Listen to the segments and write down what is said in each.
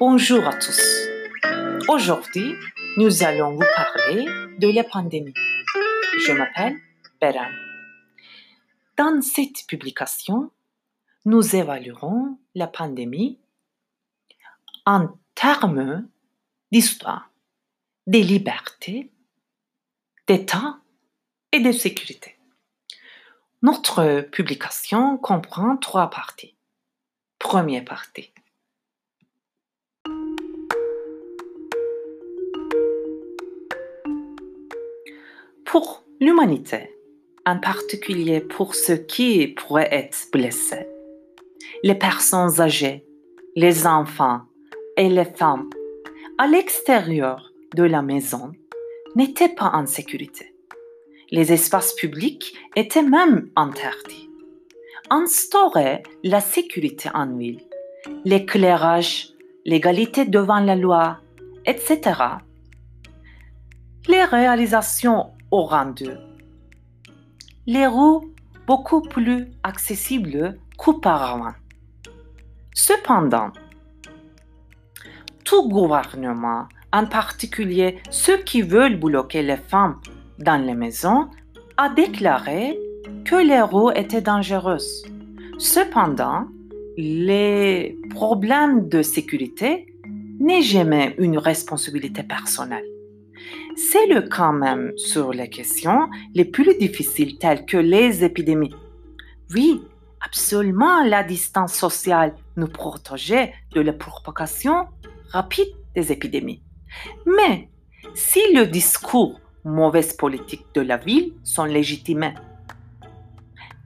Bonjour à tous. Aujourd'hui, nous allons vous parler de la pandémie. Je m'appelle Beren. Dans cette publication, nous évaluerons la pandémie en termes d'histoire, des libertés, d'État et de sécurité. Notre publication comprend trois parties. Première partie. Pour l'humanité, en particulier pour ceux qui pourraient être blessés, les personnes âgées, les enfants et les femmes à l'extérieur de la maison n'étaient pas en sécurité. Les espaces publics étaient même interdits. Instaurer la sécurité en ville, l'éclairage, l'égalité devant la loi, etc. Les réalisations au rendu. Les roues beaucoup plus accessibles qu'auparavant. Cependant, tout gouvernement, en particulier ceux qui veulent bloquer les femmes dans les maisons, a déclaré que les roues étaient dangereuses. Cependant, les problèmes de sécurité n'est jamais une responsabilité personnelle. C'est le cas même sur les questions les plus difficiles telles que les épidémies. Oui, absolument la distance sociale nous protégeait de la propagation rapide des épidémies. Mais si le discours mauvaise politique de la ville sont légitimés,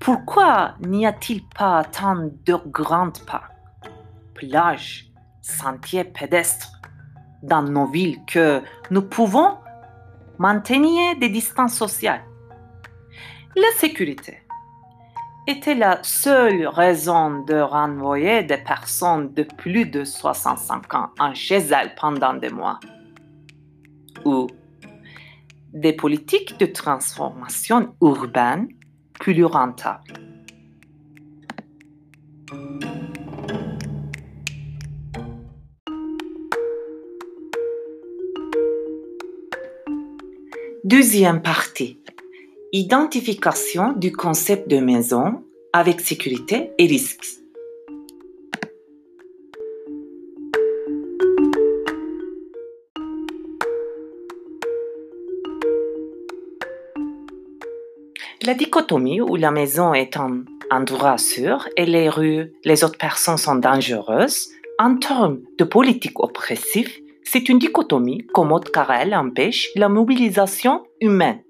pourquoi n'y a-t-il pas tant de grandes parcs, plages, sentiers pédestres dans nos villes que nous pouvons maintenir des distances sociales La sécurité était la seule raison de renvoyer des personnes de plus de 65 ans en chez elles pendant des mois. Ou des politiques de transformation urbaine plus rentables. Deuxième partie. Identification du concept de maison avec sécurité et risques. La dichotomie où la maison est un endroit sûr et les rues, les autres personnes sont dangereuses, en termes de politique oppressive, c'est une dichotomie commode car elle empêche la mobilisation humaine.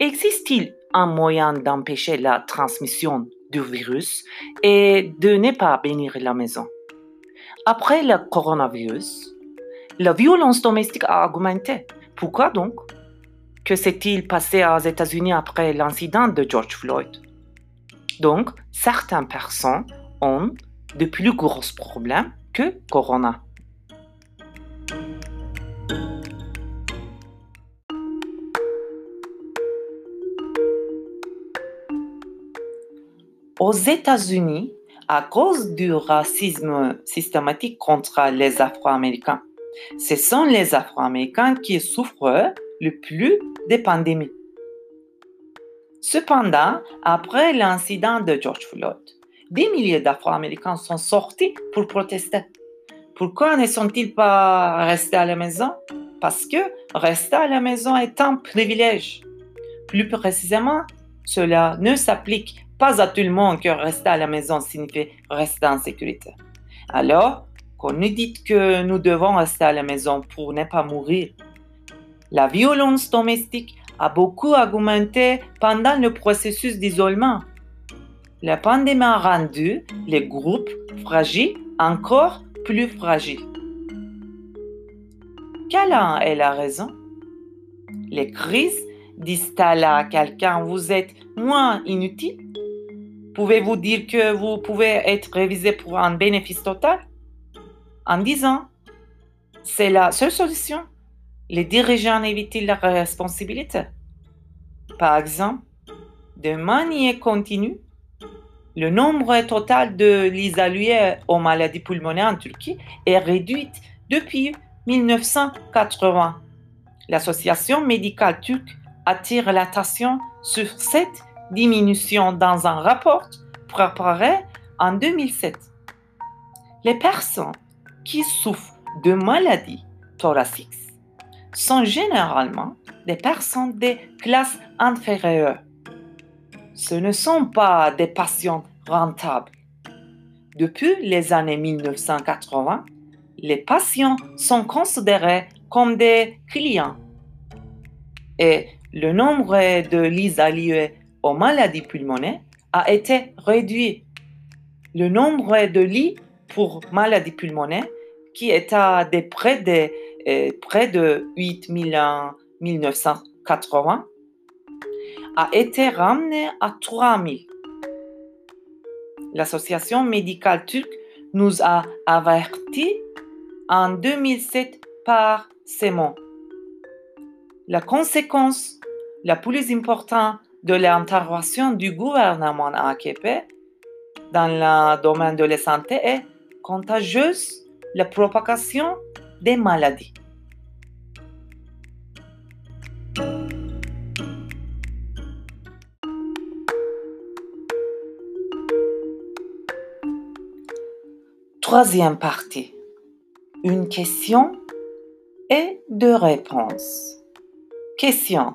Existe-t-il un moyen d'empêcher la transmission du virus et de ne pas bénir la maison? Après le coronavirus, la violence domestique a augmenté. Pourquoi donc? Que s'est-il passé aux États-Unis après l'incident de George Floyd? Donc, certaines personnes ont de plus gros problèmes que Corona. Aux États-Unis, à cause du racisme systématique contre les Afro-Américains, ce sont les Afro-Américains qui souffrent le plus des pandémies. Cependant, après l'incident de George Floyd, des milliers d'Afro-Américains sont sortis pour protester. Pourquoi ne sont-ils pas restés à la maison? Parce que rester à la maison est un privilège. Plus précisément, cela ne s'applique pas à tout le monde que rester à la maison signifie rester en sécurité. Alors, qu'on nous dit que nous devons rester à la maison pour ne pas mourir. La violence domestique a beaucoup augmenté pendant le processus d'isolement. La pandémie a rendu les groupes fragiles encore plus fragiles. Quelle est la raison Les crises disent-elles à quelqu'un vous êtes moins inutile Pouvez-vous dire que vous pouvez être révisé pour un bénéfice total? En disant, c'est la seule solution. Les dirigeants évitent la responsabilité. Par exemple, de manière continue, le nombre total de l'isalués aux maladies pulmonaires en Turquie est réduit depuis 1980. L'Association médicale turque attire l'attention sur cette diminution dans un rapport préparé en 2007. Les personnes qui souffrent de maladies thoraciques sont généralement des personnes des classes inférieures. Ce ne sont pas des patients rentables. Depuis les années 1980, les patients sont considérés comme des clients et le nombre de lits alliés aux maladies pulmonaires a été réduit. Le nombre de lits pour maladies pulmonaires, qui était de près de, euh, près de 8 000 en 1980, a été ramené à 3 000. L'Association médicale turque nous a avertis en 2007 par ces mots. La conséquence la plus importante de l'intervention du gouvernement AKP dans le domaine de la santé est contagieuse la propagation des maladies. Troisième partie. Une question et deux réponses. Question.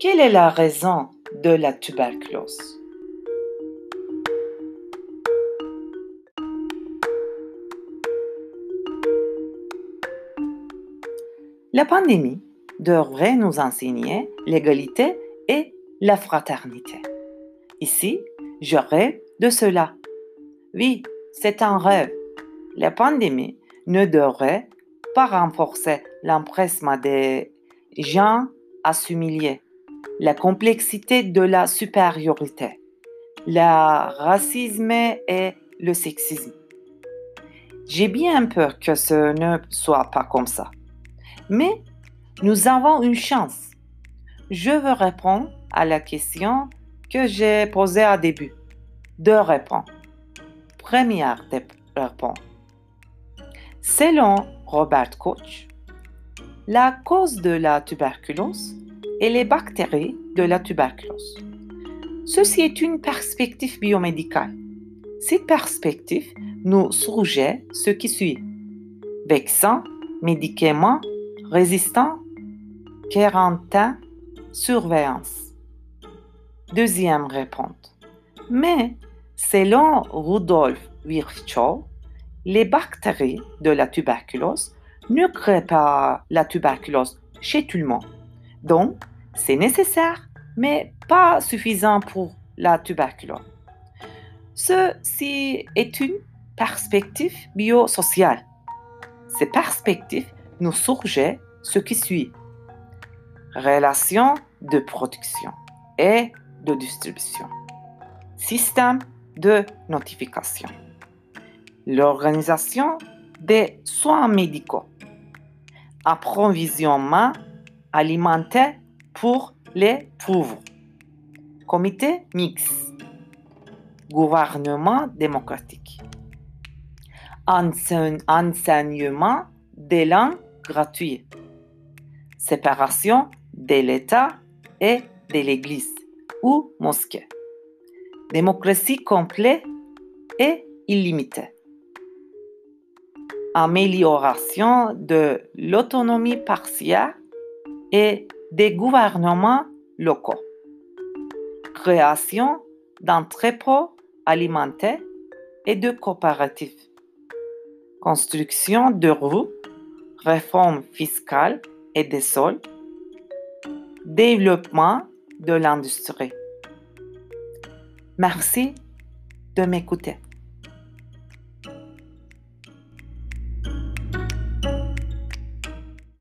Quelle est la raison de la tuberculose? La pandémie devrait nous enseigner l'égalité et la fraternité. Ici, je rêve de cela. Oui, c'est un rêve. La pandémie ne devrait pas renforcer l'empressement des gens à s'humilier, la complexité de la supériorité, le racisme et le sexisme. J'ai bien peur que ce ne soit pas comme ça. Mais nous avons une chance. Je veux répondre à la question que j'ai posée au début. Deux réponses. Première réponse. Selon Robert Koch, la cause de la tuberculose est les bactéries de la tuberculose. Ceci est une perspective biomédicale. Cette perspective nous suggère ce qui suit. Vaccins, médicaments résistants, quarantaine, surveillance. Deuxième réponse. Mais selon Rudolf Virchow, les bactéries de la tuberculose ne créent pas la tuberculose chez tout le monde. Donc, c'est nécessaire, mais pas suffisant pour la tuberculose. Ceci est une perspective biosociale. Ces perspectives nous suggèrent ce qui suit. Relation de production et de distribution. Système de notification l'organisation des soins médicaux, approvisionnement alimentaire pour les pauvres, comité mixte, gouvernement démocratique, enseignement des langues gratuites, séparation de l'État et de l'Église ou mosquée, démocratie complète et illimitée amélioration de l'autonomie partielle et des gouvernements locaux, création d'entrepôts alimentaires et de coopératives, construction de rues, réforme fiscale et des sols, développement de l'industrie. Merci de m'écouter.